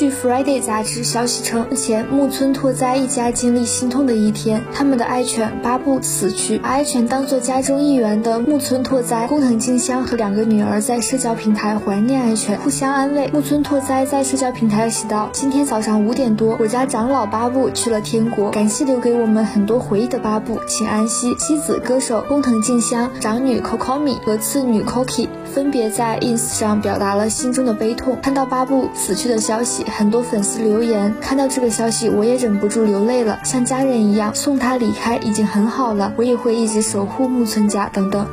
据 Friday 杂志消息称，目前木村拓哉一家经历心痛的一天，他们的爱犬巴布死去，把爱犬当做家中一员的木村拓哉、工藤静香和两个女儿在社交平台怀念爱犬，互相安慰。木村拓哉在社交平台写道：“今天早上五点多，我家长老巴布去了天国，感谢留给我们很多回忆的巴布，请安息。”妻子歌手工藤静香、长女 Kokomi 和次女 Koki 分别在 ins 上表达了心中的悲痛。看到巴布死去的消息。很多粉丝留言，看到这个消息，我也忍不住流泪了，像家人一样送他离开已经很好了，我也会一直守护木村家等等。